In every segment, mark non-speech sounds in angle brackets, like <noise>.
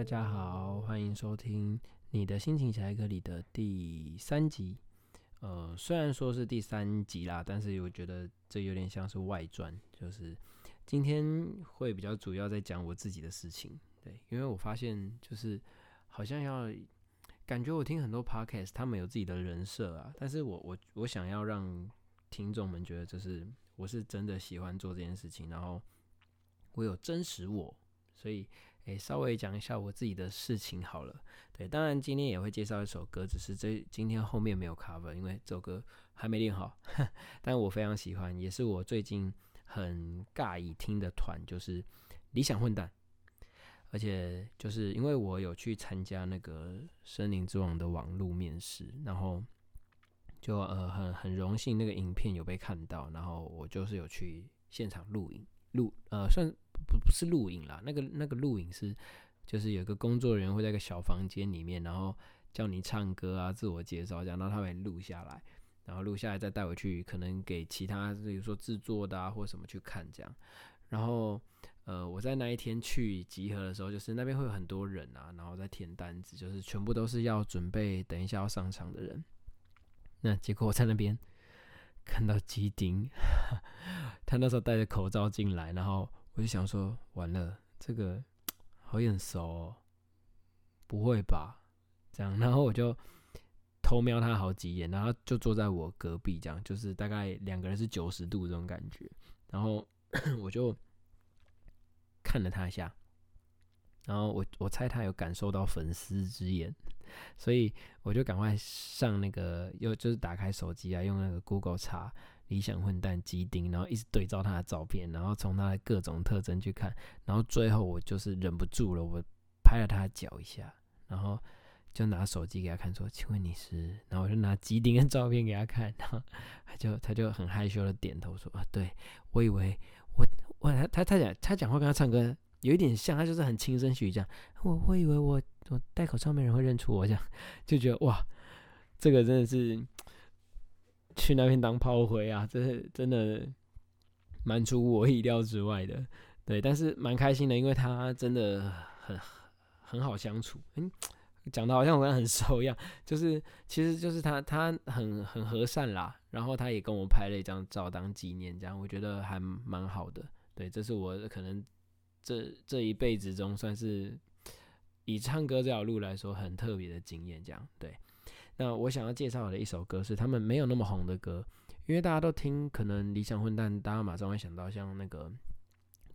大家好，欢迎收听《你的心情小课》里的第三集。呃，虽然说是第三集啦，但是我觉得这有点像是外传，就是今天会比较主要在讲我自己的事情。对，因为我发现就是好像要感觉我听很多 podcast，他们有自己的人设啊，但是我我我想要让听众们觉得，就是我是真的喜欢做这件事情，然后我有真实我，所以。诶，稍微讲一下我自己的事情好了。对，当然今天也会介绍一首歌，只是这今天后面没有 cover，因为这首歌还没练好。<laughs> 但我非常喜欢，也是我最近很尬意听的团，就是理想混蛋。而且就是因为我有去参加那个《森林之王》的网络面试，然后就呃很很荣幸那个影片有被看到，然后我就是有去现场录影录呃算。不是录影啦，那个那个录影是，就是有个工作人员会在一个小房间里面，然后叫你唱歌啊，自我介绍这样，然后他们录下来，然后录下来再带回去，可能给其他比如说制作的啊或什么去看这样。然后呃，我在那一天去集合的时候，就是那边会有很多人啊，然后在填单子，就是全部都是要准备等一下要上场的人。那结果我在那边看到基丁，<laughs> 他那时候戴着口罩进来，然后。我就想说，完了，这个好眼熟，哦，不会吧？这样，然后我就偷瞄他好几眼，然后就坐在我隔壁，这样就是大概两个人是九十度这种感觉，然后我就看了他一下，然后我我猜他有感受到粉丝之眼，所以我就赶快上那个，又就是打开手机啊，用那个 Google 查。理想混蛋基丁，然后一直对照他的照片，然后从他的各种特征去看，然后最后我就是忍不住了，我拍了他脚一下，然后就拿手机给他看，说：“请问你是？”然后我就拿基丁的照片给他看，然后他就他就很害羞的点头说：“啊，对我以为我我他他他讲他讲话跟他唱歌有一点像，他就是很轻声细语这样。我我以为我我戴口罩没人会认出我这样，就觉得哇，这个真的是。”去那边当炮灰啊，<laughs> 这是真的蛮出乎我意料之外的，对，但是蛮开心的，因为他真的很很好相处，嗯，讲的好像我跟他很熟一样，<laughs> 就是其实就是他他很很和善啦，然后他也跟我拍了一张照当纪念，这样我觉得还蛮好的，对，这是我可能这这一辈子中算是以唱歌这条路来说很特别的经验，这样对。那我想要介绍的一首歌是他们没有那么红的歌，因为大家都听，可能理想混蛋，大家马上会想到像那个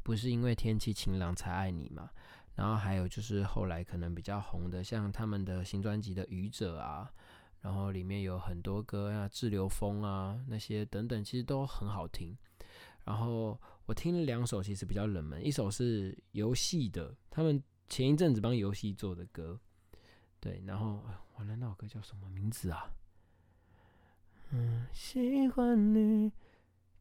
不是因为天气晴朗才爱你嘛，然后还有就是后来可能比较红的，像他们的新专辑的愚者啊，然后里面有很多歌啊，滞留风啊那些等等，其实都很好听。然后我听了两首，其实比较冷门，一首是游戏的，他们前一阵子帮游戏做的歌。对，然后完了，那首歌叫什么名字啊？嗯，喜欢你，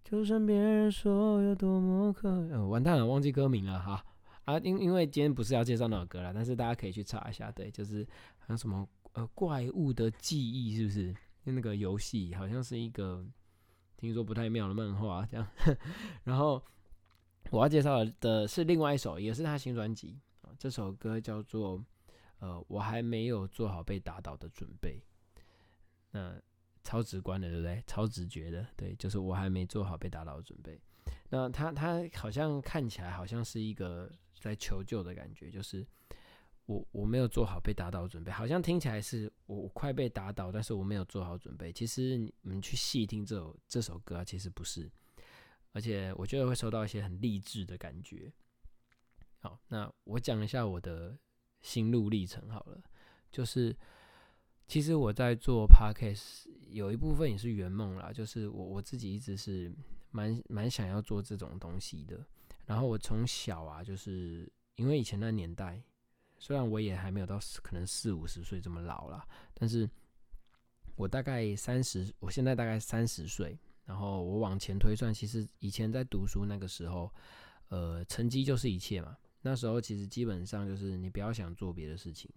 就算别人说有多么可……呃，完蛋了，忘记歌名了哈。啊，因因为今天不是要介绍那首歌了，但是大家可以去查一下。对，就是好像什么呃怪物的记忆，是不是？那个游戏好像是一个听说不太妙的漫画这样。<laughs> 然后我要介绍的是另外一首，也是他新专辑啊。这首歌叫做。呃，我还没有做好被打倒的准备，那超直观的，对不对？超直觉的，对，就是我还没做好被打倒的准备。那他他好像看起来好像是一个在求救的感觉，就是我我没有做好被打倒的准备，好像听起来是我我快被打倒，但是我没有做好准备。其实你们去细听这首这首歌，其实不是，而且我觉得会收到一些很励志的感觉。好，那我讲一下我的。心路历程好了，就是其实我在做 podcast 有一部分也是圆梦啦，就是我我自己一直是蛮蛮想要做这种东西的。然后我从小啊，就是因为以前那年代，虽然我也还没有到可能四五十岁这么老了，但是我大概三十，我现在大概三十岁，然后我往前推算，其实以前在读书那个时候，呃，成绩就是一切嘛。那时候其实基本上就是你不要想做别的事情，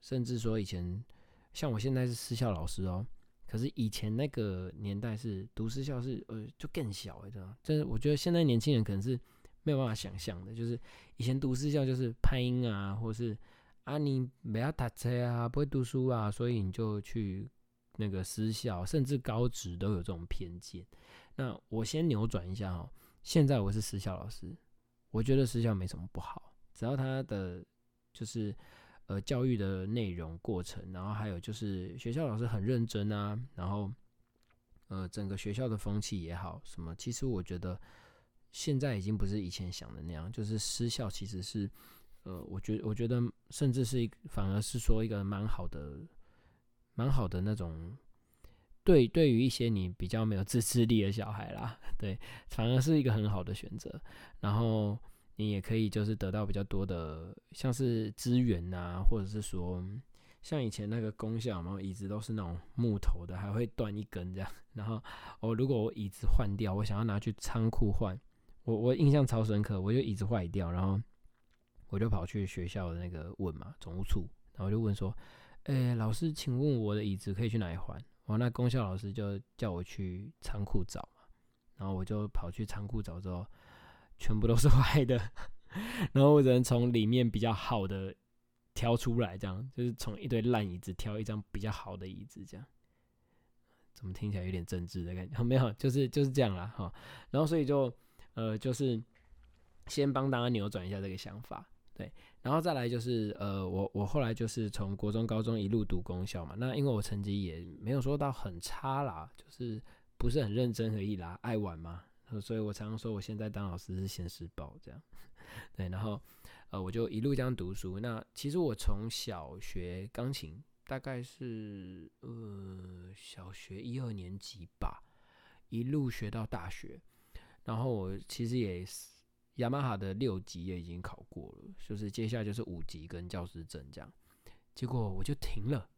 甚至说以前像我现在是私校老师哦，可是以前那个年代是读私校是呃就更小哎，知道就是我觉得现在年轻人可能是没有办法想象的，就是以前读私校就是拍音啊，或是啊，你不要打车啊，不会读书啊，所以你就去那个私校，甚至高职都有这种偏见。那我先扭转一下哦，现在我是私校老师，我觉得私校没什么不好，只要他的就是呃教育的内容过程，然后还有就是学校老师很认真啊，然后呃整个学校的风气也好，什么其实我觉得现在已经不是以前想的那样，就是私校其实是。呃，我觉我觉得甚至是一反而是说一个蛮好的、蛮好的那种，对对于一些你比较没有自制力的小孩啦，<laughs> 对，反而是一个很好的选择。然后你也可以就是得到比较多的，像是资源呐，或者是说像以前那个功效嘛，椅子都是那种木头的，还会断一根这样。然后我如果我椅子换掉，我想要拿去仓库换，我我印象超深刻，我就椅子坏掉，然后。我就跑去学校的那个问嘛，总务处，然后就问说：“诶，老师，请问我的椅子可以去哪里换？”完，那公校老师就叫我去仓库找嘛，然后我就跑去仓库找之后，全部都是 <laughs> 坏的，然后我只能从里面比较好的挑出来，这样就是从一堆烂椅子挑一张比较好的椅子，这样怎么听起来有点政治的感觉？<laughs> 没有，就是就是这样啦，哈。然后所以就呃，就是先帮大家扭转一下这个想法。对，然后再来就是呃，我我后来就是从国中、高中一路读公校嘛。那因为我成绩也没有说到很差啦，就是不是很认真而已啦，爱玩嘛。所以我常常说我现在当老师是现实报这样。<laughs> 对，然后呃，我就一路这样读书。那其实我从小学钢琴，大概是呃小学一二年级吧，一路学到大学。然后我其实也是。雅马哈的六级也已经考过了，就是接下来就是五级跟教师证这样，结果我就停了。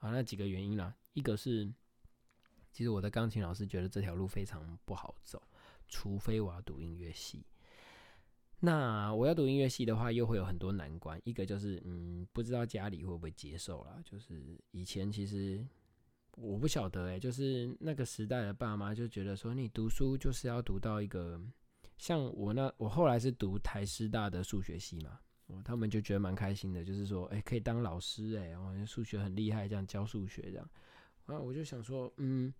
啊，那几个原因啦，一个是其实我的钢琴老师觉得这条路非常不好走，除非我要读音乐系。那我要读音乐系的话，又会有很多难关。一个就是嗯，不知道家里会不会接受啦。就是以前其实我不晓得哎，就是那个时代的爸妈就觉得说，你读书就是要读到一个。像我那，我后来是读台师大的数学系嘛，哦，他们就觉得蛮开心的，就是说，哎，可以当老师，哎，我数学很厉害，这样教数学这样，啊，我就想说，嗯，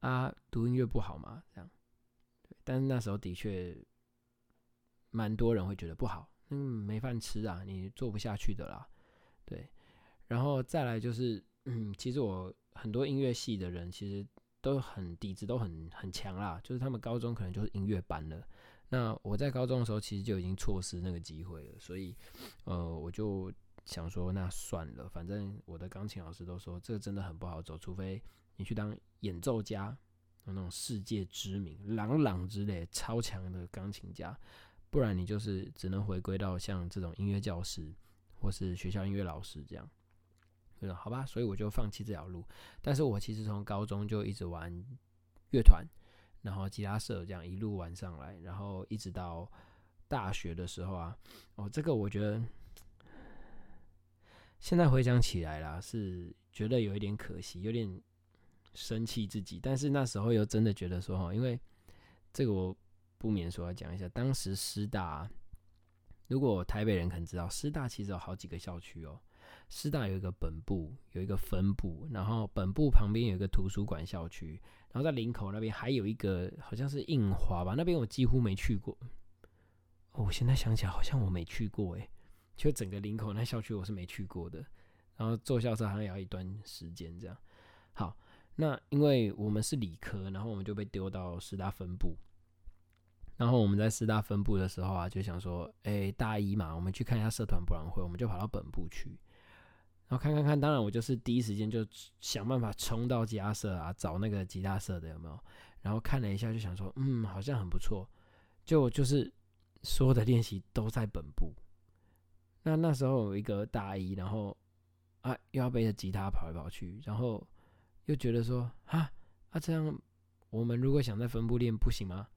啊，读音乐不好吗？这样，但是那时候的确蛮多人会觉得不好，嗯，没饭吃啊，你做不下去的啦，对，然后再来就是，嗯，其实我很多音乐系的人其实。都很底子都很很强啦，就是他们高中可能就是音乐班了。那我在高中的时候其实就已经错失那个机会了，所以呃我就想说那算了，反正我的钢琴老师都说这个真的很不好走，除非你去当演奏家，那种世界知名朗朗之类超强的钢琴家，不然你就是只能回归到像这种音乐教师或是学校音乐老师这样。好吧，所以我就放弃这条路。但是我其实从高中就一直玩乐团，然后吉他社这样一路玩上来，然后一直到大学的时候啊，哦，这个我觉得现在回想起来啦，是觉得有一点可惜，有点生气自己。但是那时候又真的觉得说，哈，因为这个我不免说要讲一下，当时师大，如果台北人可能知道，师大其实有好几个校区哦。师大有一个本部，有一个分部，然后本部旁边有一个图书馆校区，然后在林口那边还有一个好像是印华吧，那边我几乎没去过。哦，我现在想起来好像我没去过诶，就整个林口那校区我是没去过的。然后坐校车好像也要一段时间这样。好，那因为我们是理科，然后我们就被丢到师大分部。然后我们在师大分部的时候啊，就想说，哎，大一嘛，我们去看一下社团博览会，我们就跑到本部去。然后看看看，当然我就是第一时间就想办法冲到吉他社啊，找那个吉他社的有没有？然后看了一下，就想说，嗯，好像很不错。就就是所有的练习都在本部。那那时候有一个大一，然后啊又要背着吉他跑来跑去，然后又觉得说，啊啊这样，我们如果想在分部练不行吗？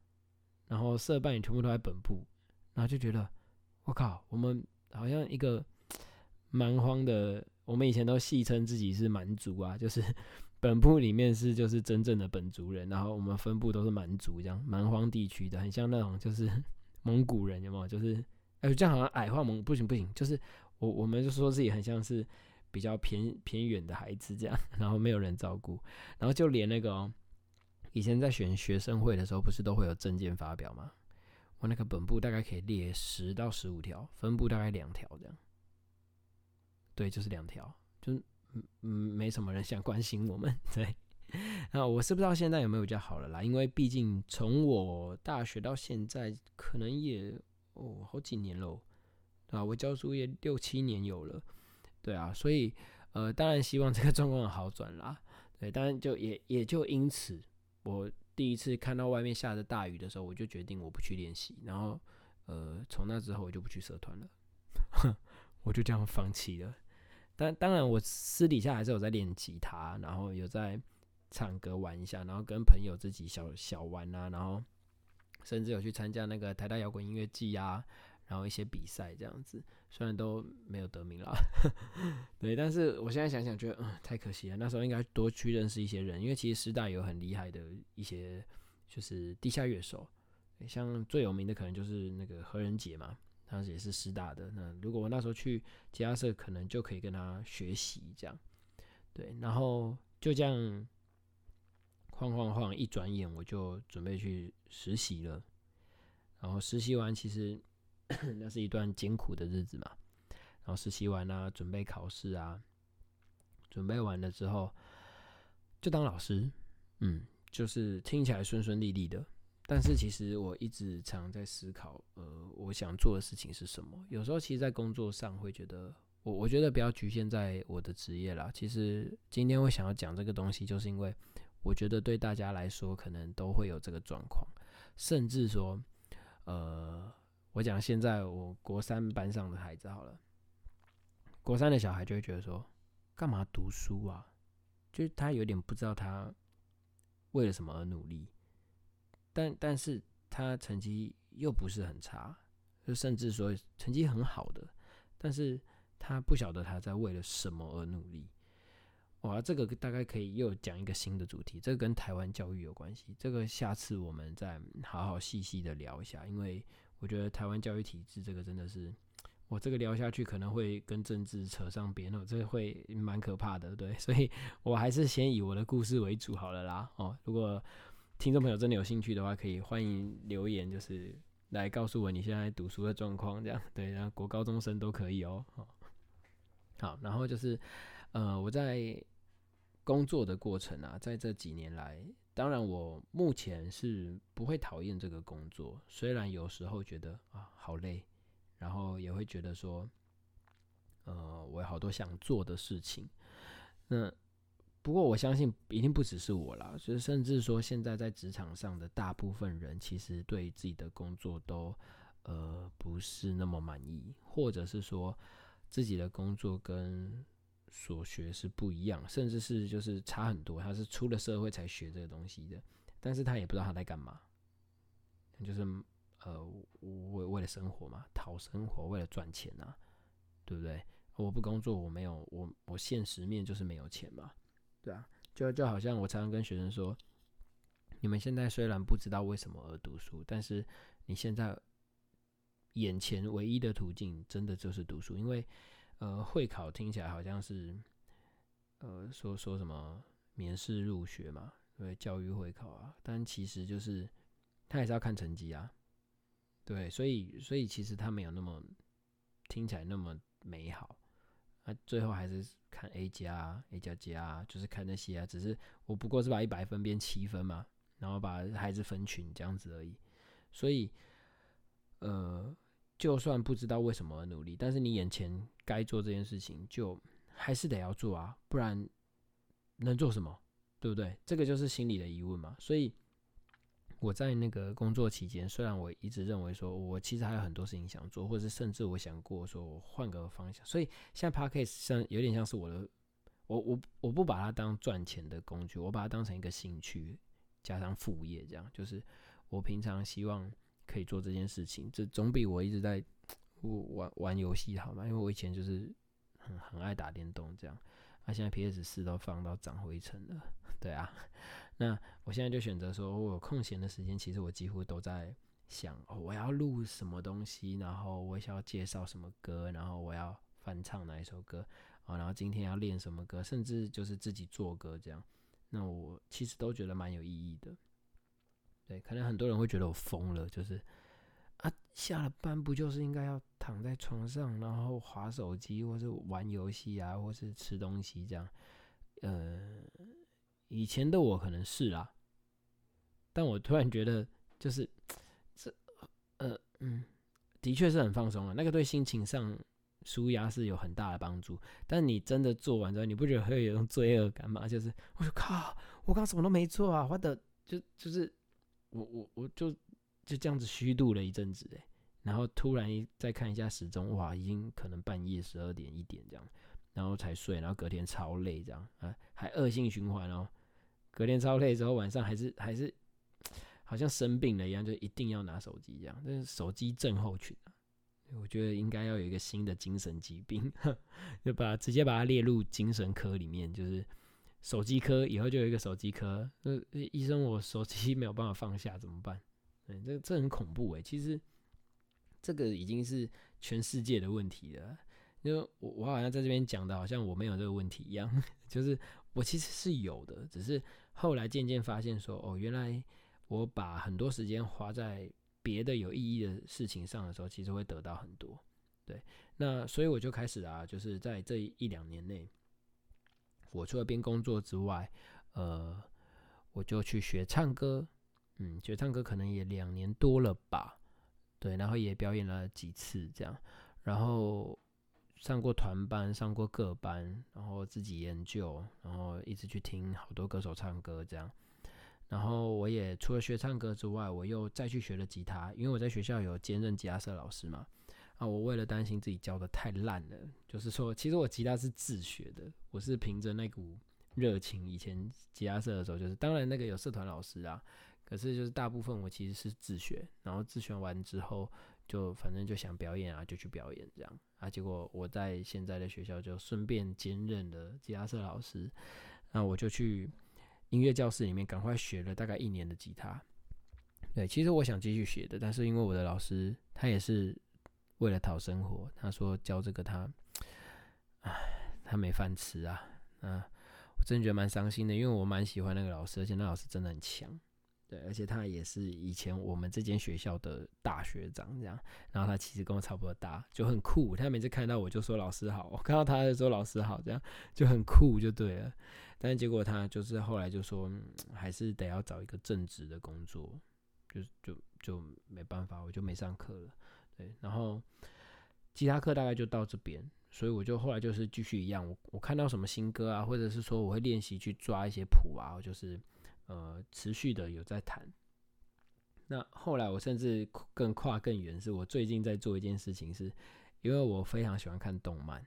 然后社办也全部都在本部，然后就觉得，我靠，我们好像一个蛮荒的。我们以前都戏称自己是蛮族啊，就是 <laughs> 本部里面是就是真正的本族人，然后我们分部都是蛮族，这样蛮荒地区的，很像那种就是 <laughs> 蒙古人，有没有？就是哎，这样好像矮化蒙，不行不行，就是我我们就说自己很像是比较偏偏远的孩子这样，<laughs> 然后没有人照顾，然后就连那个以前在选学生会的时候，不是都会有证件发表吗？我那个本部大概可以列十到十五条，分部大概两条这样。对，就是两条，就嗯嗯，没什么人想关心我们。<laughs> 对，啊，我是不知道现在有没有比较好了啦，因为毕竟从我大学到现在，可能也哦好几年喽，啊，我教书也六七年有了，对啊，所以呃，当然希望这个状况好转啦。对，当然就也也就因此我。第一次看到外面下着大雨的时候，我就决定我不去练习。然后，呃，从那之后我就不去社团了，<laughs> 我就这样放弃了。但当然，我私底下还是有在练吉他，然后有在唱歌玩一下，然后跟朋友自己小小玩啊，然后甚至有去参加那个台大摇滚音乐季啊。然后一些比赛这样子，虽然都没有得名了，<laughs> 对，但是我现在想想觉得，嗯，太可惜了。那时候应该多去认识一些人，因为其实师大有很厉害的一些就是地下乐手，像最有名的可能就是那个何仁杰嘛，他也是师大的。那如果我那时候去吉他社，可能就可以跟他学习这样，对，然后就这样晃晃晃，一转眼我就准备去实习了。然后实习完，其实。<coughs> 那是一段艰苦的日子嘛，然后实习完啊，准备考试啊，准备完了之后就当老师，嗯，就是听起来顺顺利利的，但是其实我一直常在思考，呃，我想做的事情是什么？有时候其实，在工作上会觉得，我我觉得不要局限在我的职业啦。其实今天我想要讲这个东西，就是因为我觉得对大家来说，可能都会有这个状况，甚至说，呃。我讲现在我国三班上的孩子好了，国三的小孩就会觉得说，干嘛读书啊？就是他有点不知道他为了什么而努力，但但是他成绩又不是很差，就甚至说成绩很好的，但是他不晓得他在为了什么而努力。哇，这个大概可以又讲一个新的主题，这个跟台湾教育有关系，这个下次我们再好好细细的聊一下，因为。我觉得台湾教育体制这个真的是，我这个聊下去可能会跟政治扯上边哦，这会蛮可怕的，对，所以我还是先以我的故事为主好了啦。哦，如果听众朋友真的有兴趣的话，可以欢迎留言，就是来告诉我你现在读书的状况，这样对，然后国高中生都可以哦。好，然后就是呃，我在工作的过程啊，在这几年来。当然，我目前是不会讨厌这个工作，虽然有时候觉得啊好累，然后也会觉得说，呃，我有好多想做的事情。那不过我相信一定不只是我啦，就是甚至说现在在职场上的大部分人，其实对自己的工作都呃不是那么满意，或者是说自己的工作跟。所学是不一样，甚至是就是差很多。他是出了社会才学这个东西的，但是他也不知道他在干嘛，就是呃为为了生活嘛，讨生活，为了赚钱啊，对不对？我不工作，我没有我我现实面就是没有钱嘛，对啊，就就好像我常常跟学生说，你们现在虽然不知道为什么而读书，但是你现在眼前唯一的途径真的就是读书，因为。呃，会考听起来好像是，呃，说说什么免试入学嘛，对，教育会考啊，但其实就是他还是要看成绩啊，对，所以所以其实他没有那么听起来那么美好，那最后还是看 A 加 A 加加，就是看那些啊，只是我不过是把一百分变七分嘛，然后把孩子分群这样子而已，所以，呃。就算不知道为什么而努力，但是你眼前该做这件事情，就还是得要做啊，不然能做什么？对不对？这个就是心里的疑问嘛。所以我在那个工作期间，虽然我一直认为说我其实还有很多事情想做，或者甚至我想过说我换个方向。所以现在 p a r k a s 像有点像是我的，我我我不把它当赚钱的工具，我把它当成一个兴趣加上副业，这样就是我平常希望。可以做这件事情，这总比我一直在玩玩游戏好嘛？因为我以前就是很很爱打电动这样，啊，现在 PS 四都放到长灰尘了，对啊，那我现在就选择说，我有空闲的时间，其实我几乎都在想哦，我要录什么东西，然后我想要介绍什么歌，然后我要翻唱哪一首歌啊，然后今天要练什么歌，甚至就是自己做歌这样。那我其实都觉得蛮有意义的。对，可能很多人会觉得我疯了，就是啊，下了班不就是应该要躺在床上，然后划手机，或是玩游戏啊，或是吃东西这样。呃，以前的我可能是啦，但我突然觉得就是这。呃嗯，的确是很放松了，那个对心情上舒压是有很大的帮助。但你真的做完之后，你不觉得会有一种罪恶感吗？就是我说靠，我刚什么都没做啊，我的就就是我我我就就这样子虚度了一阵子哎，然后突然一再看一下时钟，哇，已经可能半夜十二点一点这样，然后才睡，然后隔天超累这样啊，还恶性循环哦，隔天超累之后晚上还是还是。好像生病了一样，就一定要拿手机这样，这是手机症候群啊！我觉得应该要有一个新的精神疾病，<laughs> 就把直接把它列入精神科里面，就是手机科，以后就有一个手机科。那医生，我手机没有办法放下怎么办？嗯，这这很恐怖诶。其实这个已经是全世界的问题了。因为我我好像在这边讲的，好像我没有这个问题一样，<laughs> 就是我其实是有的，只是后来渐渐发现说，哦，原来。我把很多时间花在别的有意义的事情上的时候，其实会得到很多。对，那所以我就开始啊，就是在这一两年内，我除了边工作之外，呃，我就去学唱歌，嗯，学唱歌可能也两年多了吧。对，然后也表演了几次这样，然后上过团班，上过各班，然后自己研究，然后一直去听好多歌手唱歌这样。然后我也除了学唱歌之外，我又再去学了吉他，因为我在学校有兼任吉他社老师嘛。啊，我为了担心自己教的太烂了，就是说，其实我吉他是自学的，我是凭着那股热情。以前吉他社的时候，就是当然那个有社团老师啊，可是就是大部分我其实是自学。然后自学完之后，就反正就想表演啊，就去表演这样啊。结果我在现在的学校就顺便兼任了吉他社老师，那我就去。音乐教室里面，赶快学了大概一年的吉他。对，其实我想继续学的，但是因为我的老师他也是为了讨生活，他说教这个他，唉，他没饭吃啊。嗯，我真的觉得蛮伤心的，因为我蛮喜欢那个老师，而且那老师真的很强。对，而且他也是以前我们这间学校的大学长，这样。然后他其实跟我差不多大，就很酷。他每次看到我就说老师好，我看到他就说老师好，这样就很酷，就对了。但是结果他就是后来就说，还是得要找一个正职的工作，就就就没办法，我就没上课了。对，然后吉他课大概就到这边，所以我就后来就是继续一样，我我看到什么新歌啊，或者是说我会练习去抓一些谱啊，就是呃持续的有在谈。那后来我甚至更跨更远，是我最近在做一件事情，是因为我非常喜欢看动漫，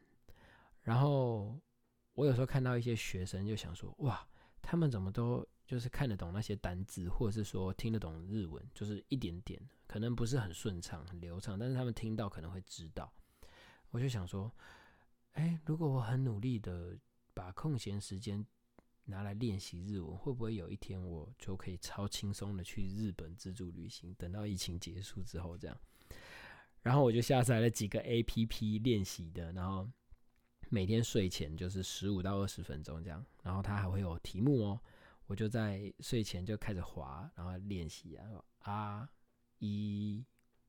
然后。我有时候看到一些学生，就想说：哇，他们怎么都就是看得懂那些单字，或者是说听得懂日文，就是一点点，可能不是很顺畅、很流畅，但是他们听到可能会知道。我就想说：哎，如果我很努力的把空闲时间拿来练习日文，会不会有一天我就可以超轻松的去日本自助旅行？等到疫情结束之后，这样。然后我就下载了几个 A P P 练习的，然后。每天睡前就是十五到二十分钟这样，然后它还会有题目哦，我就在睡前就开始滑，然后练习啊，啊一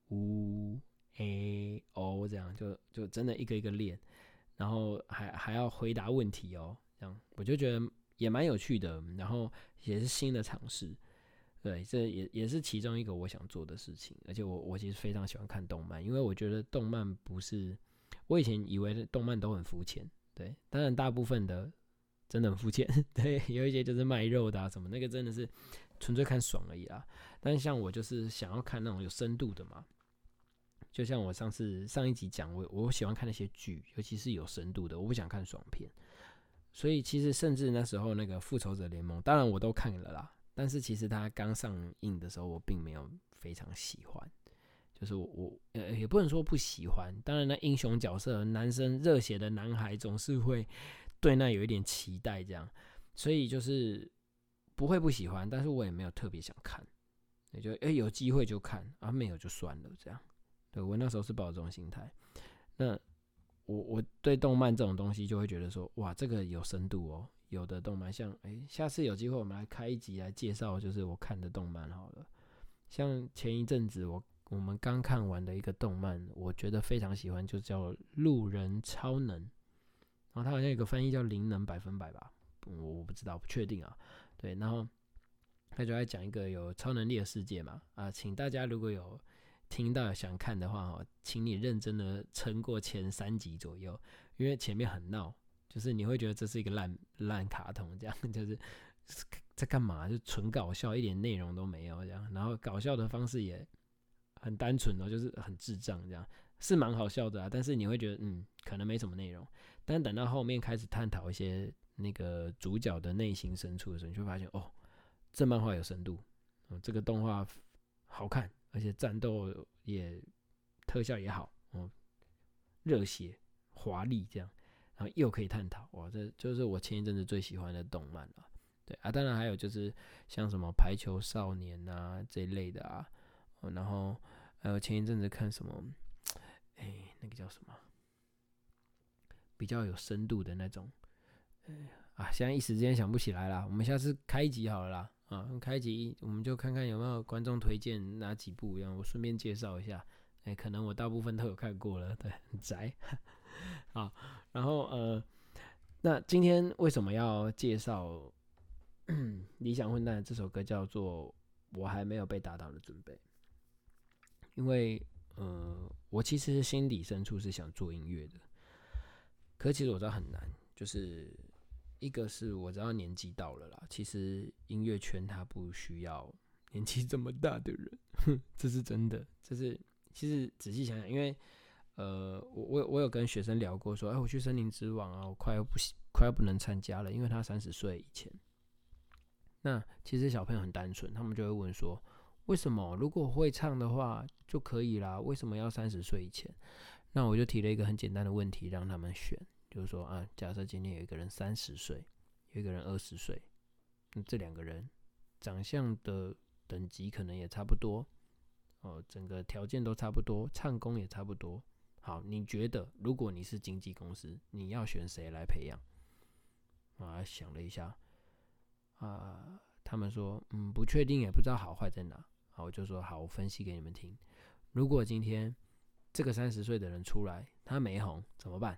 五 a o 这样，就就真的一个一个练，然后还还要回答问题哦，这样我就觉得也蛮有趣的，然后也是新的尝试，对，这也也是其中一个我想做的事情，而且我我其实非常喜欢看动漫，因为我觉得动漫不是。我以前以为动漫都很肤浅，对，当然大部分的真的很肤浅，<laughs> 对，有一些就是卖肉的啊什么，那个真的是纯粹看爽而已啊。但像我就是想要看那种有深度的嘛，就像我上次上一集讲，我我喜欢看那些剧，尤其是有深度的，我不想看爽片。所以其实甚至那时候那个复仇者联盟，当然我都看了啦，但是其实它刚上映的时候，我并没有非常喜欢。就是我，呃，也不能说不喜欢。当然，那英雄角色，男生热血的男孩总是会对那有一点期待，这样，所以就是不会不喜欢，但是我也没有特别想看。也就哎有机会就看啊，没有就算了这样。对我那时候是抱这种心态。那我我对动漫这种东西就会觉得说，哇，这个有深度哦。有的动漫像哎，下次有机会我们来开一集来介绍，就是我看的动漫好了。像前一阵子我我们刚看完的一个动漫，我觉得非常喜欢，就叫《路人超能》，然后它好像有个翻译叫“灵能百分百”吧，我我不知道，不确定啊。对，然后他就在讲一个有超能力的世界嘛，啊，请大家如果有听到想看的话哦，请你认真的撑过前三集左右，因为前面很闹。就是你会觉得这是一个烂烂卡通，这样 <laughs> 就是在干嘛？就纯搞笑，一点内容都没有这样。然后搞笑的方式也很单纯哦，就是很智障这样，是蛮好笑的啊。但是你会觉得嗯，可能没什么内容。但等到后面开始探讨一些那个主角的内心深处的时候，你就发现哦，这漫画有深度，嗯，这个动画好看，而且战斗也特效也好，哦，热血华丽这样。然后又可以探讨哇，这就是我前一阵子最喜欢的动漫了。对啊，当然还有就是像什么排球少年啊这一类的啊，然后还有前一阵子看什么，哎，那个叫什么，比较有深度的那种，哎啊，现在一时之间想不起来了。我们下次开一集好了啦，啊，开集我们就看看有没有观众推荐哪几部，然后我顺便介绍一下。哎，可能我大部分都有看过了，对，很宅。<laughs> 好，然后呃，那今天为什么要介绍《理想混蛋》这首歌？叫做《我还没有被打倒的准备》。因为呃，我其实心底深处是想做音乐的，可其实我知道很难。就是一个是我知道年纪到了啦，其实音乐圈它不需要年纪这么大的人，这是真的。这是其实仔细想想，因为。呃，我我我有跟学生聊过，说，哎，我去森林之王啊，我快要不快要不能参加了，因为他三十岁以前。那其实小朋友很单纯，他们就会问说，为什么如果会唱的话就可以啦？为什么要三十岁以前？那我就提了一个很简单的问题让他们选，就是说啊，假设今天有一个人三十岁，有一个人二十岁，那这两个人长相的等级可能也差不多，哦，整个条件都差不多，唱功也差不多。好，你觉得如果你是经纪公司，你要选谁来培养？啊，想了一下，啊，他们说，嗯，不确定，也不知道好坏在哪。好，我就说好，我分析给你们听。如果今天这个三十岁的人出来，他没红怎么办？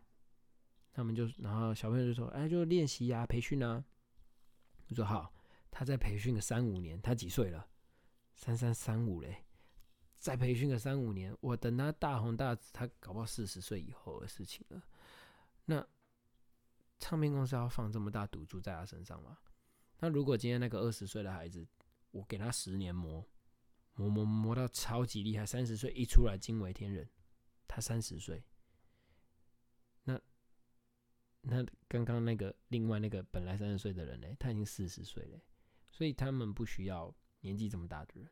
他们就，然后小朋友就说，哎，就练习呀，培训啊。我说好，他再培训个三五年，他几岁了？三三三五嘞。再培训个三五年，我等他大红大紫，他搞不好四十岁以后的事情了。那唱片公司要放这么大赌注在他身上吗？那如果今天那个二十岁的孩子，我给他十年磨，磨磨磨到超级厉害，三十岁一出来惊为天人，他三十岁，那刚刚那个另外那个本来三十岁的人呢，他已经四十岁了，所以他们不需要年纪这么大的人，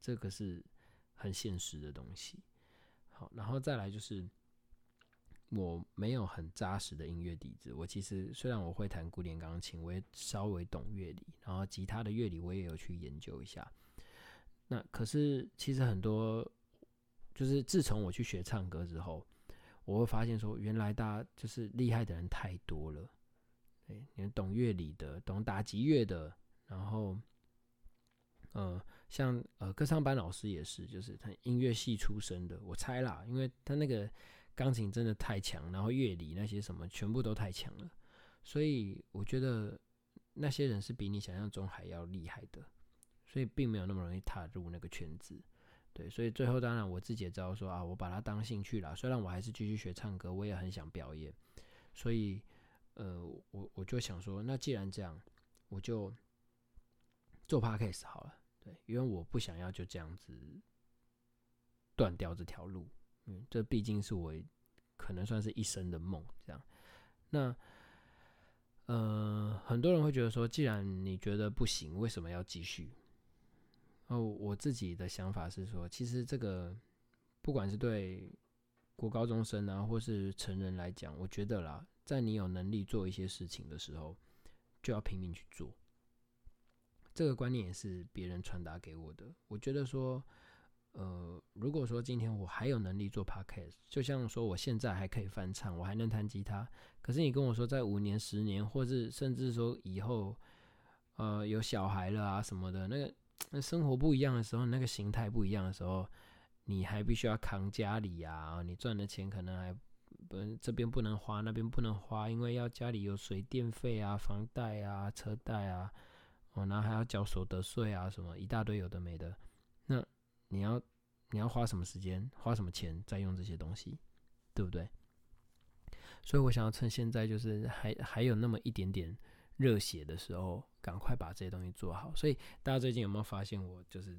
这个是。很现实的东西，好，然后再来就是我没有很扎实的音乐底子。我其实虽然我会弹古典钢琴，我也稍微懂乐理，然后吉他的乐理我也有去研究一下。那可是其实很多，就是自从我去学唱歌之后，我会发现说，原来大家就是厉害的人太多了。对，你懂乐理的，懂打击乐的，然后，呃。像呃，歌唱班老师也是，就是他音乐系出身的，我猜啦，因为他那个钢琴真的太强，然后乐理那些什么全部都太强了，所以我觉得那些人是比你想象中还要厉害的，所以并没有那么容易踏入那个圈子。对，所以最后当然我自己也知道说啊，我把它当兴趣啦，虽然我还是继续学唱歌，我也很想表演，所以呃，我我就想说，那既然这样，我就做 podcast 好了。对，因为我不想要就这样子断掉这条路，嗯，这毕竟是我可能算是一生的梦，这样。那，呃，很多人会觉得说，既然你觉得不行，为什么要继续？哦，我自己的想法是说，其实这个不管是对国高中生啊，或是成人来讲，我觉得啦，在你有能力做一些事情的时候，就要拼命去做。这个观念也是别人传达给我的。我觉得说，呃，如果说今天我还有能力做 podcast，就像说我现在还可以翻唱，我还能弹吉他，可是你跟我说在五年、十年，或是甚至说以后，呃，有小孩了啊什么的，那个那生活不一样的时候，那个形态不一样的时候，你还必须要扛家里啊，你赚的钱可能还。不，这边不能花，那边不能花，因为要家里有水电费啊、房贷啊、车贷啊，哦，然后还要交所得税啊，什么一大堆有的没的。那你要你要花什么时间、花什么钱在用这些东西，对不对？所以我想要趁现在就是还还有那么一点点热血的时候，赶快把这些东西做好。所以大家最近有没有发现我就是？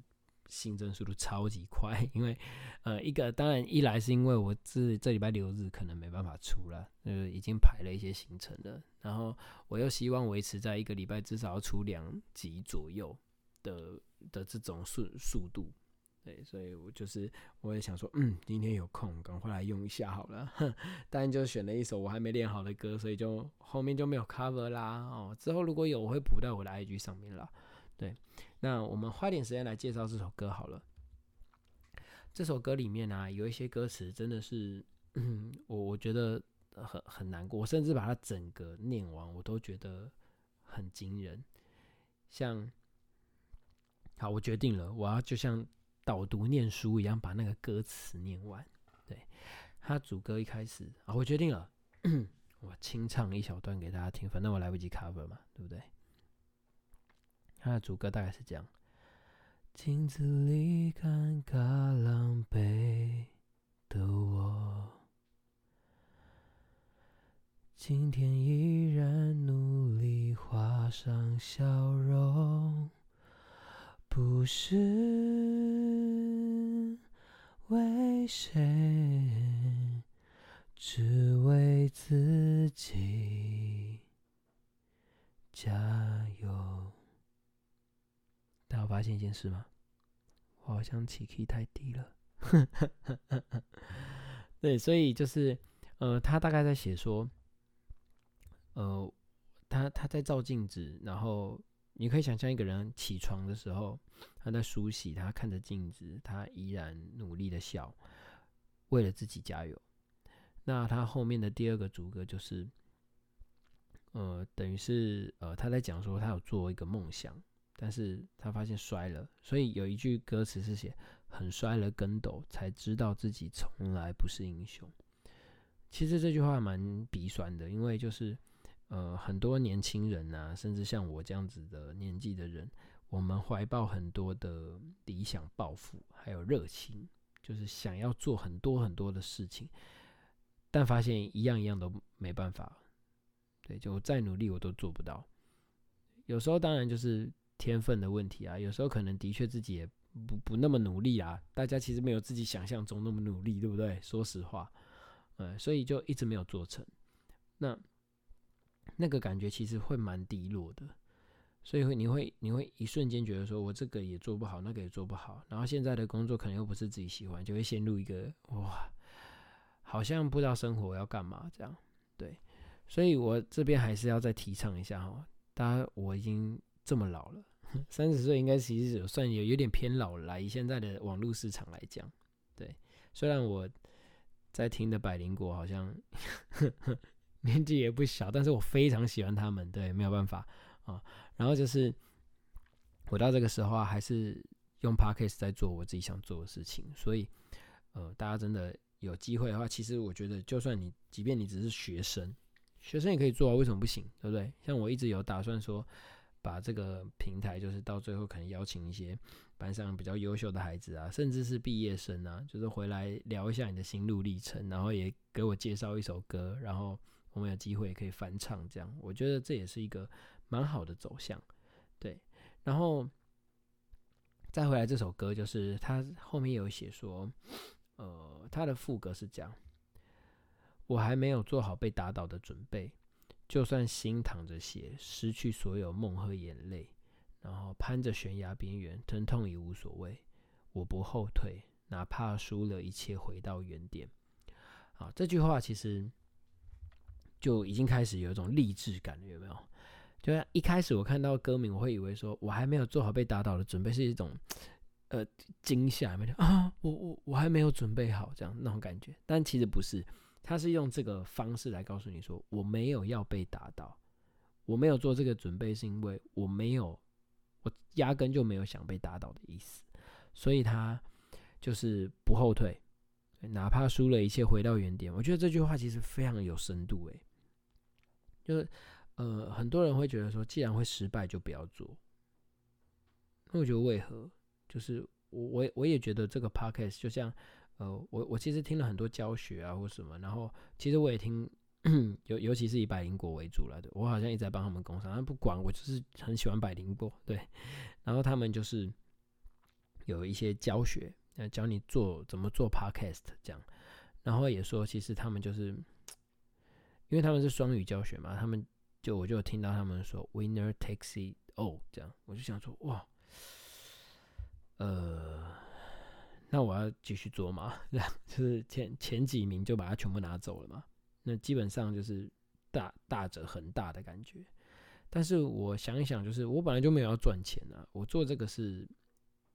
新增速度超级快，<laughs> 因为，呃，一个当然一来是因为我这这礼拜六日可能没办法出了，呃，已经排了一些行程了，然后我又希望维持在一个礼拜至少要出两集左右的的这种速速度，对，所以我就是我也想说，嗯，今天有空赶快来用一下好了，<laughs> 当然就选了一首我还没练好的歌，所以就后面就没有 cover 啦，哦，之后如果有我会补到我的 IG 上面啦。对，那我们花点时间来介绍这首歌好了。这首歌里面呢，有一些歌词真的是，<clears throat> 我我觉得很很难过，我甚至把它整个念完，我都觉得很惊人。像，好，我决定了，我要就像导读念书一样，把那个歌词念完。对，他主歌一开始啊，我决定了，<clears throat> 我清唱一小段给大家听，反正我来不及 cover 嘛，对不对？他的主歌大概是这样：镜子里尴尬狼狈的我，今天依然努力画上笑容，不是为谁，只为自己加油。大家有发现一件事吗？我好像起 key 太低了。<laughs> 对，所以就是，呃，他大概在写说，呃，他他在照镜子，然后你可以想象一个人起床的时候，他在梳洗，他看着镜子，他依然努力的笑，为了自己加油。那他后面的第二个主歌就是，呃，等于是呃，他在讲说他有做一个梦想。但是他发现摔了，所以有一句歌词是写“很摔了跟斗，才知道自己从来不是英雄”。其实这句话蛮鼻酸的，因为就是呃很多年轻人呐，甚至像我这样子的年纪的人，我们怀抱很多的理想抱负，还有热情，就是想要做很多很多的事情，但发现一样一样都没办法。对，就再努力我都做不到。有时候当然就是。天分的问题啊，有时候可能的确自己也不不那么努力啊。大家其实没有自己想象中那么努力，对不对？说实话，呃，所以就一直没有做成。那那个感觉其实会蛮低落的，所以会你会你会一瞬间觉得说我这个也做不好，那个也做不好，然后现在的工作可能又不是自己喜欢，就会陷入一个哇，好像不知道生活要干嘛这样。对，所以我这边还是要再提倡一下哈，大家我已经这么老了。三十岁应该其实算有有点偏老了，以现在的网络市场来讲，对。虽然我在听的百灵果好像年纪也不小，但是我非常喜欢他们，对，没有办法啊。然后就是我到这个时候啊，还是用 Podcast 在做我自己想做的事情，所以呃，大家真的有机会的话，其实我觉得，就算你即便你只是学生，学生也可以做啊，为什么不行？对不对？像我一直有打算说。把这个平台，就是到最后可能邀请一些班上比较优秀的孩子啊，甚至是毕业生啊，就是回来聊一下你的心路历程，然后也给我介绍一首歌，然后我们有机会可以翻唱，这样我觉得这也是一个蛮好的走向，对。然后再回来这首歌，就是他后面有写说，呃，他的副歌是这样：我还没有做好被打倒的准备。就算心淌着血，失去所有梦和眼泪，然后攀着悬崖边缘，疼痛已无所谓。我不后退，哪怕输了一切，回到原点。啊，这句话其实就已经开始有一种励志感了，有没有？就是一开始我看到歌名，我会以为说我还没有做好被打倒的准备，是一种呃惊吓，没有啊，我我我还没有准备好这样那种感觉。但其实不是，他是用这个方式来告诉你说，我没有要被打倒，我没有做这个准备，是因为我没有，我压根就没有想被打倒的意思。所以他就是不后退，哪怕输了，一切回到原点。我觉得这句话其实非常有深度，诶，就是呃，很多人会觉得说，既然会失败，就不要做。那我觉得为何？就是我我我也觉得这个 podcast 就像呃，我我其实听了很多教学啊或什么，然后其实我也听，尤尤其是以百灵果为主了的，我好像一直在帮他们工商，但不管，我就是很喜欢百灵果，对，然后他们就是。有一些教学，呃，教你做怎么做 podcast 这样，然后也说，其实他们就是，因为他们是双语教学嘛，他们就我就听到他们说 winner takes it all 这样，我就想说，哇，呃，那我要继续做吗？<laughs> 这样就是前前几名就把它全部拿走了嘛？那基本上就是大大者很大的感觉。但是我想一想，就是我本来就没有要赚钱啊，我做这个是。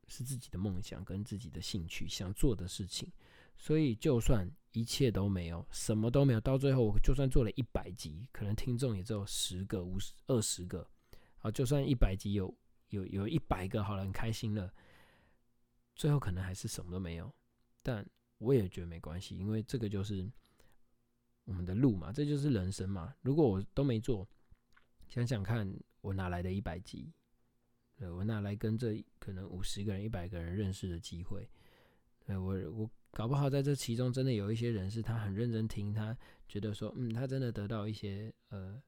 是自己的梦想跟自己的兴趣想做的事情，所以就算一切都没有，什么都没有，到最后我就算做了一百集，可能听众也只有十个、五十、二十个，好，就算一百集有有有一百个好了，很开心了，最后可能还是什么都没有，但我也觉得没关系，因为这个就是我们的路嘛，这就是人生嘛。如果我都没做，想想看，我哪来的一百集？对我哪来跟这可能五十个人、一百个人认识的机会？对我我搞不好在这其中真的有一些人是他很认真听，他觉得说，嗯，他真的得到一些呃，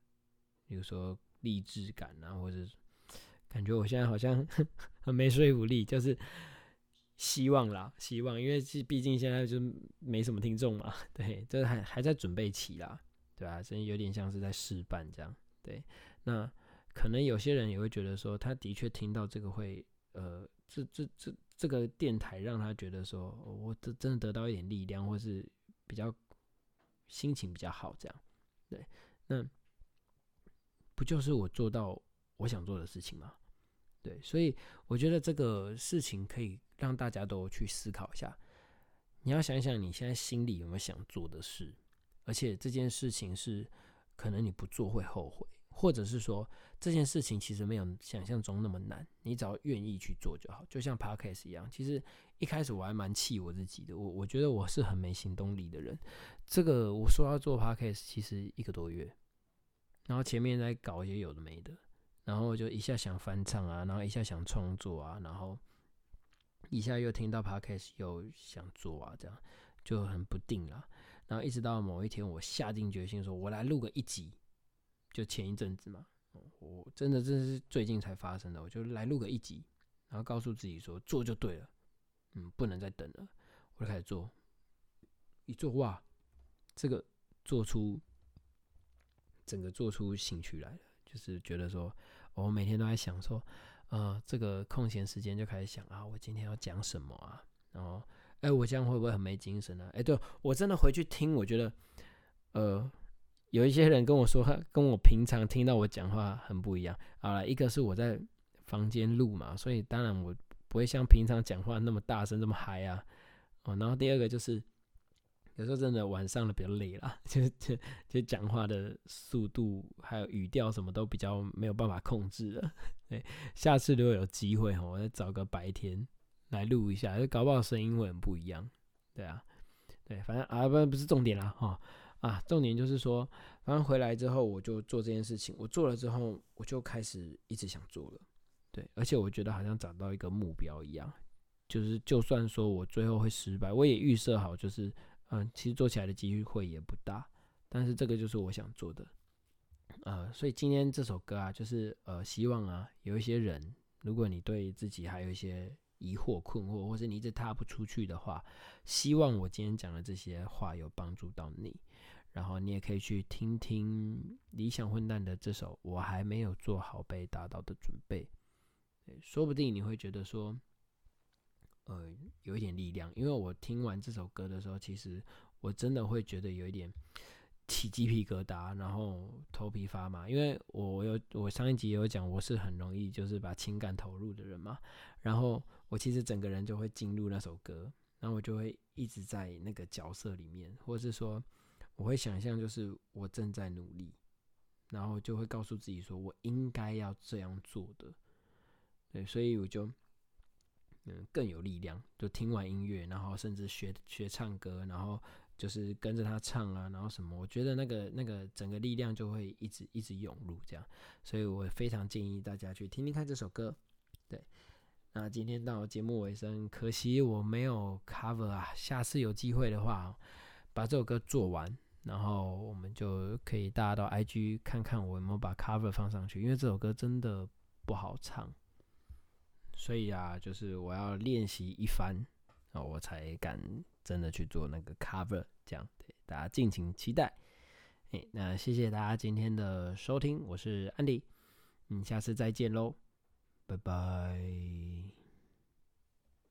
比如说励志感啊，或者感觉我现在好像 <laughs> 很没说服力，就是希望啦，希望，因为毕竟现在就没什么听众嘛，对，这还还在准备期啦，对吧？真有点像是在试办这样，对，那。可能有些人也会觉得说，他的确听到这个会，呃，这这这这个电台让他觉得说，我真真的得到一点力量，或是比较心情比较好，这样，对，那不就是我做到我想做的事情吗？对，所以我觉得这个事情可以让大家都去思考一下，你要想想你现在心里有没有想做的事，而且这件事情是可能你不做会后悔。或者是说这件事情其实没有想象中那么难，你只要愿意去做就好。就像 podcast 一样，其实一开始我还蛮气我自己的，我我觉得我是很没行动力的人。这个我说要做 podcast，其实一个多月，然后前面在搞一些有的没的，然后就一下想翻唱啊，然后一下想创作啊，然后一下又听到 podcast 又想做啊，这样就很不定了。然后一直到某一天，我下定决心说，我来录个一集。就前一阵子嘛，我真的真是最近才发生的，我就来录个一集，然后告诉自己说做就对了，嗯，不能再等了，我就开始做，一做哇，这个做出整个做出兴趣来了，就是觉得说，我每天都在想说，呃，这个空闲时间就开始想啊，我今天要讲什么啊，然后，哎，我这样会不会很没精神呢？哎，对我真的回去听，我觉得，呃。有一些人跟我说，<laughs> 跟我平常听到我讲话很不一样。好了，一个是我在房间录嘛，所以当然我不会像平常讲话那么大声、这么嗨啊。哦，然后第二个就是有时候真的晚上了比较累了，<laughs> 就就就讲话的速度还有语调什么都比较没有办法控制了。<laughs> 对，下次如果有机会哈，我再找个白天来录一下，就搞不好声音会很不一样。对啊，对，反正啊不不是重点啦哈。啊，重点就是说，反正回来之后我就做这件事情。我做了之后，我就开始一直想做了，对，而且我觉得好像找到一个目标一样，就是就算说我最后会失败，我也预设好，就是嗯，其实做起来的机会也不大，但是这个就是我想做的，呃，所以今天这首歌啊，就是呃，希望啊，有一些人，如果你对自己还有一些疑惑、困惑，或是你一直踏不出去的话，希望我今天讲的这些话有帮助到你。然后你也可以去听听理想混蛋的这首《我还没有做好被打倒的准备》，说不定你会觉得说，呃，有一点力量。因为我听完这首歌的时候，其实我真的会觉得有一点起鸡皮疙瘩，然后头皮发麻，因为我有我上一集有讲，我是很容易就是把情感投入的人嘛，然后我其实整个人就会进入那首歌，然后我就会一直在那个角色里面，或者是说我会想象就是我正在努力，然后就会告诉自己说我应该要这样做的，对，所以我就。嗯，更有力量。就听完音乐，然后甚至学学唱歌，然后就是跟着他唱啊，然后什么，我觉得那个那个整个力量就会一直一直涌入这样。所以我非常建议大家去听听看这首歌。对，那今天到节目尾声，可惜我没有 cover 啊。下次有机会的话，把这首歌做完，然后我们就可以大家到 IG 看看我有没有把 cover 放上去，因为这首歌真的不好唱。所以啊，就是我要练习一番，然后我才敢真的去做那个 cover，这样对大家敬请期待。哎，那谢谢大家今天的收听，我是安迪，嗯，下次再见喽，拜拜。